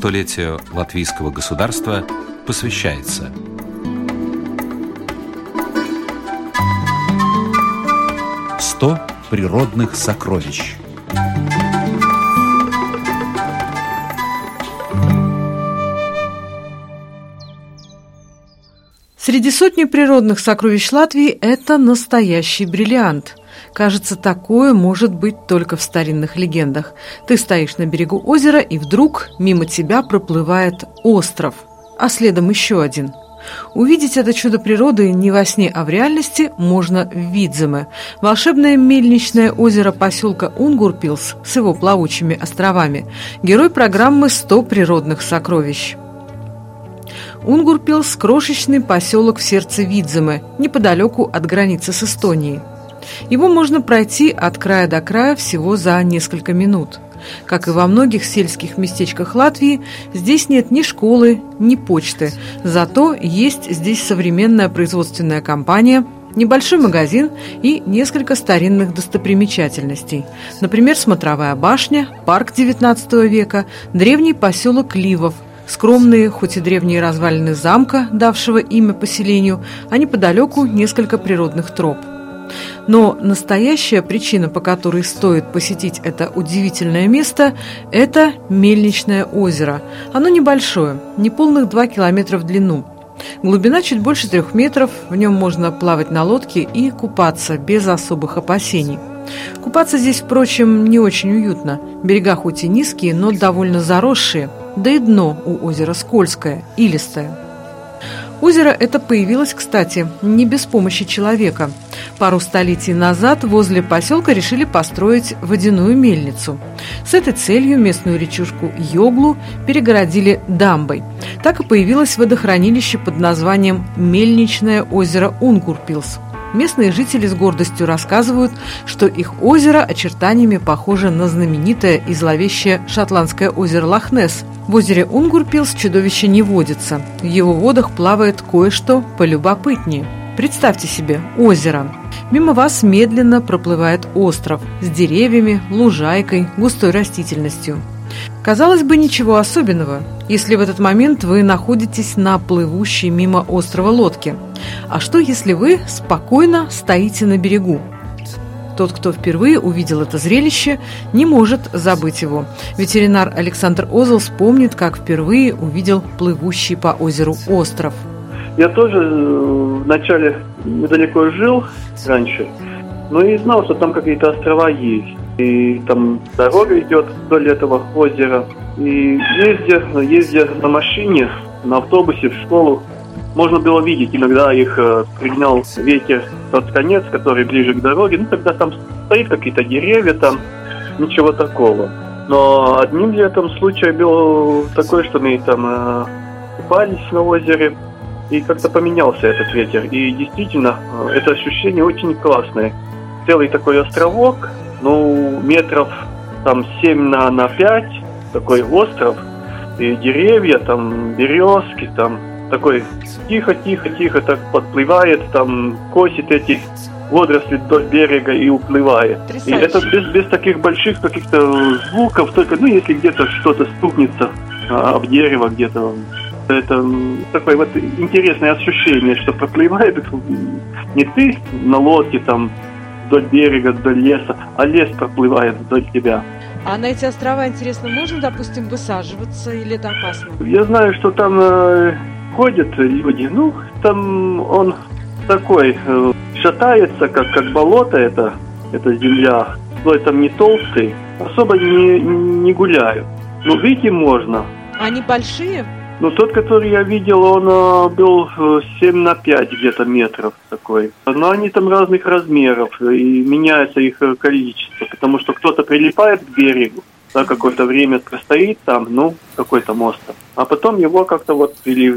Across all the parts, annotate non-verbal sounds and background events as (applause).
столетию латвийского государства посвящается «100 природных сокровищ» Среди сотни природных сокровищ Латвии это настоящий бриллиант. Кажется, такое может быть только в старинных легендах. Ты стоишь на берегу озера, и вдруг мимо тебя проплывает остров, а следом еще один. Увидеть это чудо природы не во сне, а в реальности можно в Видземе. Волшебное мельничное озеро поселка Унгурпилс с его плавучими островами. Герой программы «100 природных сокровищ». Унгурпилс – крошечный поселок в сердце Видземы, неподалеку от границы с Эстонией. Его можно пройти от края до края всего за несколько минут. Как и во многих сельских местечках Латвии, здесь нет ни школы, ни почты. Зато есть здесь современная производственная компания, небольшой магазин и несколько старинных достопримечательностей. Например, смотровая башня, парк XIX века, древний поселок Ливов – Скромные, хоть и древние развалины замка, давшего имя поселению, а неподалеку несколько природных троп. Но настоящая причина, по которой стоит посетить это удивительное место, это Мельничное озеро. Оно небольшое, неполных 2 километра в длину. Глубина чуть больше трех метров, в нем можно плавать на лодке и купаться без особых опасений. Купаться здесь, впрочем, не очень уютно. Берега хоть и низкие, но довольно заросшие, да и дно у озера скользкое, илистое. Озеро это появилось, кстати, не без помощи человека. Пару столетий назад возле поселка решили построить водяную мельницу. С этой целью местную речушку Йоглу перегородили дамбой. Так и появилось водохранилище под названием Мельничное озеро Унгурпилс – Местные жители с гордостью рассказывают, что их озеро очертаниями похоже на знаменитое и зловещее шотландское озеро Лохнесс. В озере Унгурпилс чудовище не водится. В его водах плавает кое-что полюбопытнее. Представьте себе озеро. Мимо вас медленно проплывает остров с деревьями, лужайкой, густой растительностью. Казалось бы, ничего особенного, если в этот момент вы находитесь на плывущей мимо острова лодке. А что, если вы спокойно стоите на берегу? Тот, кто впервые увидел это зрелище, не может забыть его. Ветеринар Александр Озел вспомнит, как впервые увидел плывущий по озеру остров. Я тоже э, вначале недалеко жил раньше, но и знал, что там какие-то острова есть и там дорога идет вдоль этого озера. И ездя, ездя на машине, на автобусе в школу, можно было видеть, иногда их э, пригнал ветер тот конец, который ближе к дороге. Ну, тогда там стоит какие-то деревья, там ничего такого. Но одним летом случай был такой, что мы там э, купались на озере, и как-то поменялся этот ветер. И действительно, э, это ощущение очень классное. Целый такой островок, ну, метров там 7 на, на 5, такой остров, и деревья, там березки, там такой тихо-тихо-тихо так подплывает, там косит эти водоросли вдоль берега и уплывает. И это без, без таких больших каких-то звуков, только, ну, если где-то что-то стукнется а, об дерево где-то, это такое вот интересное ощущение, что проплывает (laughs) не ты на лодке там вдоль берега, вдоль леса, а лес проплывает вдоль тебя. А на эти острова, интересно, можно, допустим, высаживаться или это опасно? Я знаю, что там э, ходят люди. Ну, там он такой, э, шатается, как, как болото это, эта земля. Слой там не толстый, особо не, не гуляют. Ну, выйти можно. Они большие? Ну, тот, который я видел, он э, был 7 на 5 где-то метров такой. Но они там разных размеров, и меняется их э, количество, потому что кто-то прилипает к берегу, да, какое-то время простоит там, ну, какой-то мост. А потом его как-то вот или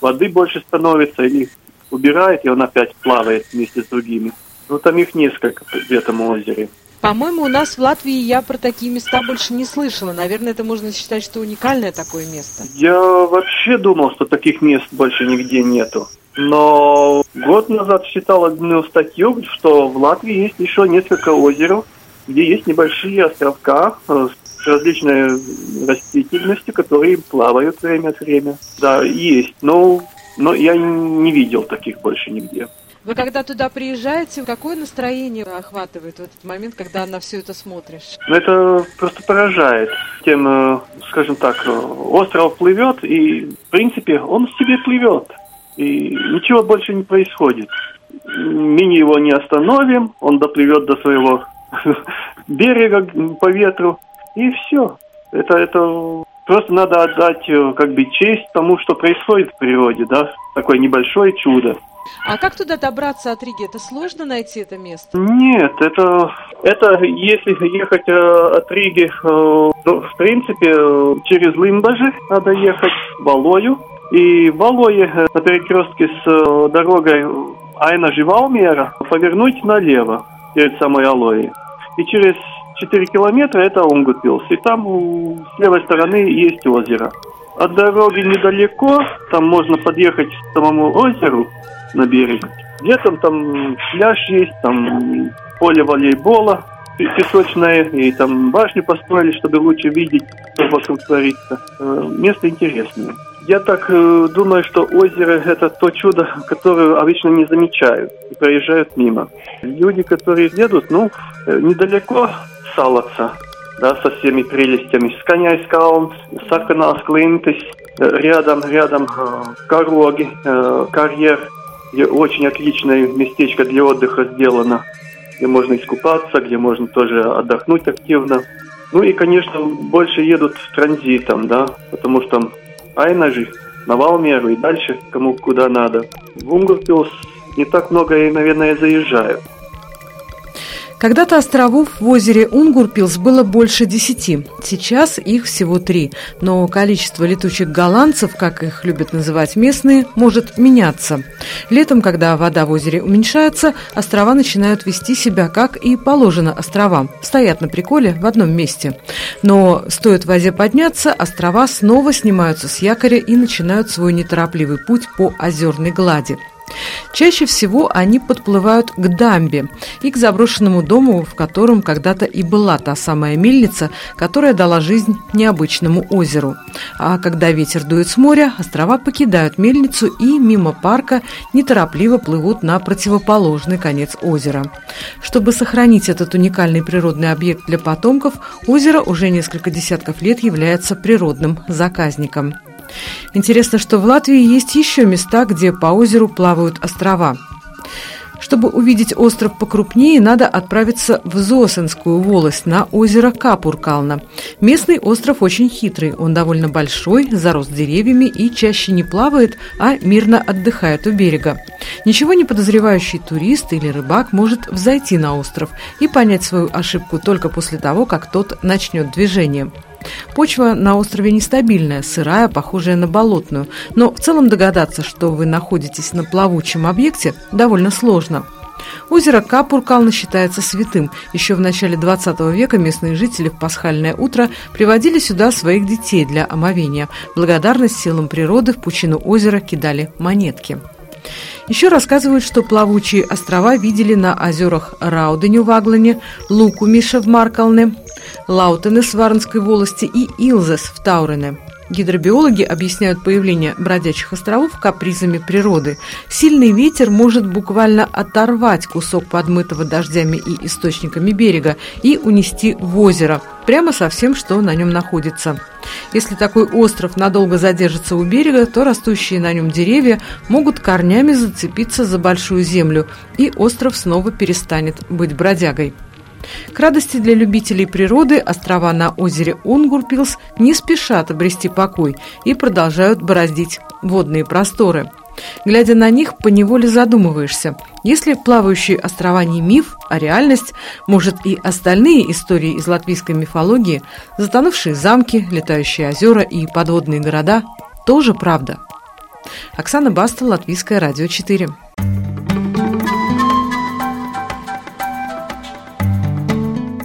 воды больше становится, или убирает, и он опять плавает вместе с другими. Ну, там их несколько в этом озере. По-моему, у нас в Латвии я про такие места больше не слышала. Наверное, это можно считать, что уникальное такое место. Я вообще думал, что таких мест больше нигде нету. Но год назад читал одну статью, что в Латвии есть еще несколько озер, где есть небольшие островка э, с различной растительностью, которые плавают время от времени. Да, есть, но, но я не видел таких больше нигде. Вы когда туда приезжаете, какое настроение охватывает в этот момент, когда на все это смотришь? Ну, это просто поражает. Тем, э, скажем так, э, остров плывет, и, в принципе, он в себе плывет. И ничего больше не происходит. Мини его не остановим, он доплывет до своего (laughs) берега по ветру, и все. Это, это просто надо отдать э, как бы честь тому, что происходит в природе, да, такое небольшое чудо. А как туда добраться от Риги? Это сложно найти это место? Нет, это, это если ехать э, от Риги, э, то, в принципе, э, через Лимбажи надо ехать в Алою. И в Алое э, на перекрестке с э, дорогой Айна Живалмера повернуть налево перед самой Алоей. И через 4 километра это Унгутпилс. И там с левой стороны есть озеро. От дороги недалеко, там можно подъехать к самому озеру на берег. Летом там пляж есть, там поле волейбола песочное, и там башню построили, чтобы лучше видеть, что вокруг творится. Э, место интересное. Я так э, думаю, что озеро – это то чудо, которое обычно не замечают и проезжают мимо. Люди, которые едут, ну, э, недалеко Салаца, да, со всеми прелестями. Сканяйскаун, Сарканас Клинтис, э, рядом, рядом э, карьер, где очень отличное местечко для отдыха сделано, где можно искупаться, где можно тоже отдохнуть активно. Ну и, конечно, больше едут транзитом, да, потому что Айна же, на Валмеру и дальше, кому куда надо. В Унгурпилс не так много, и, наверное, заезжают. Когда-то островов в озере Унгурпилс было больше десяти. Сейчас их всего три. Но количество летучих голландцев, как их любят называть местные, может меняться. Летом, когда вода в озере уменьшается, острова начинают вести себя, как и положено островам. Стоят на приколе в одном месте. Но стоит воде подняться, острова снова снимаются с якоря и начинают свой неторопливый путь по озерной глади. Чаще всего они подплывают к дамбе и к заброшенному дому, в котором когда-то и была та самая мельница, которая дала жизнь необычному озеру. А когда ветер дует с моря, острова покидают мельницу и мимо парка неторопливо плывут на противоположный конец озера. Чтобы сохранить этот уникальный природный объект для потомков, озеро уже несколько десятков лет является природным заказником. Интересно, что в Латвии есть еще места, где по озеру плавают острова. Чтобы увидеть остров покрупнее, надо отправиться в Зосенскую волость на озеро Капуркална. Местный остров очень хитрый, он довольно большой, зарос деревьями и чаще не плавает, а мирно отдыхает у берега. Ничего не подозревающий турист или рыбак может взойти на остров и понять свою ошибку только после того, как тот начнет движение. Почва на острове нестабильная, сырая, похожая на болотную, но в целом догадаться, что вы находитесь на плавучем объекте, довольно сложно. Озеро Капуркална считается святым. Еще в начале 20 века местные жители в пасхальное утро приводили сюда своих детей для омовения. Благодарность силам природы в пучину озера кидали монетки. Еще рассказывают, что плавучие острова видели на озерах Рауденю в Аглане, Лукумиша в Маркалне, Лаутенес в Варнской волости и Илзес в Таурене. Гидробиологи объясняют появление бродячих островов капризами природы. Сильный ветер может буквально оторвать кусок подмытого дождями и источниками берега и унести в озеро, прямо со всем, что на нем находится. Если такой остров надолго задержится у берега, то растущие на нем деревья могут корнями зацепиться за большую землю, и остров снова перестанет быть бродягой. К радости для любителей природы острова на озере Унгурпилс не спешат обрести покой и продолжают бороздить водные просторы. Глядя на них, поневоле задумываешься. Если плавающие острова не миф, а реальность, может и остальные истории из латвийской мифологии, затонувшие замки, летающие озера и подводные города, тоже правда. Оксана Баста, Латвийское радио 4.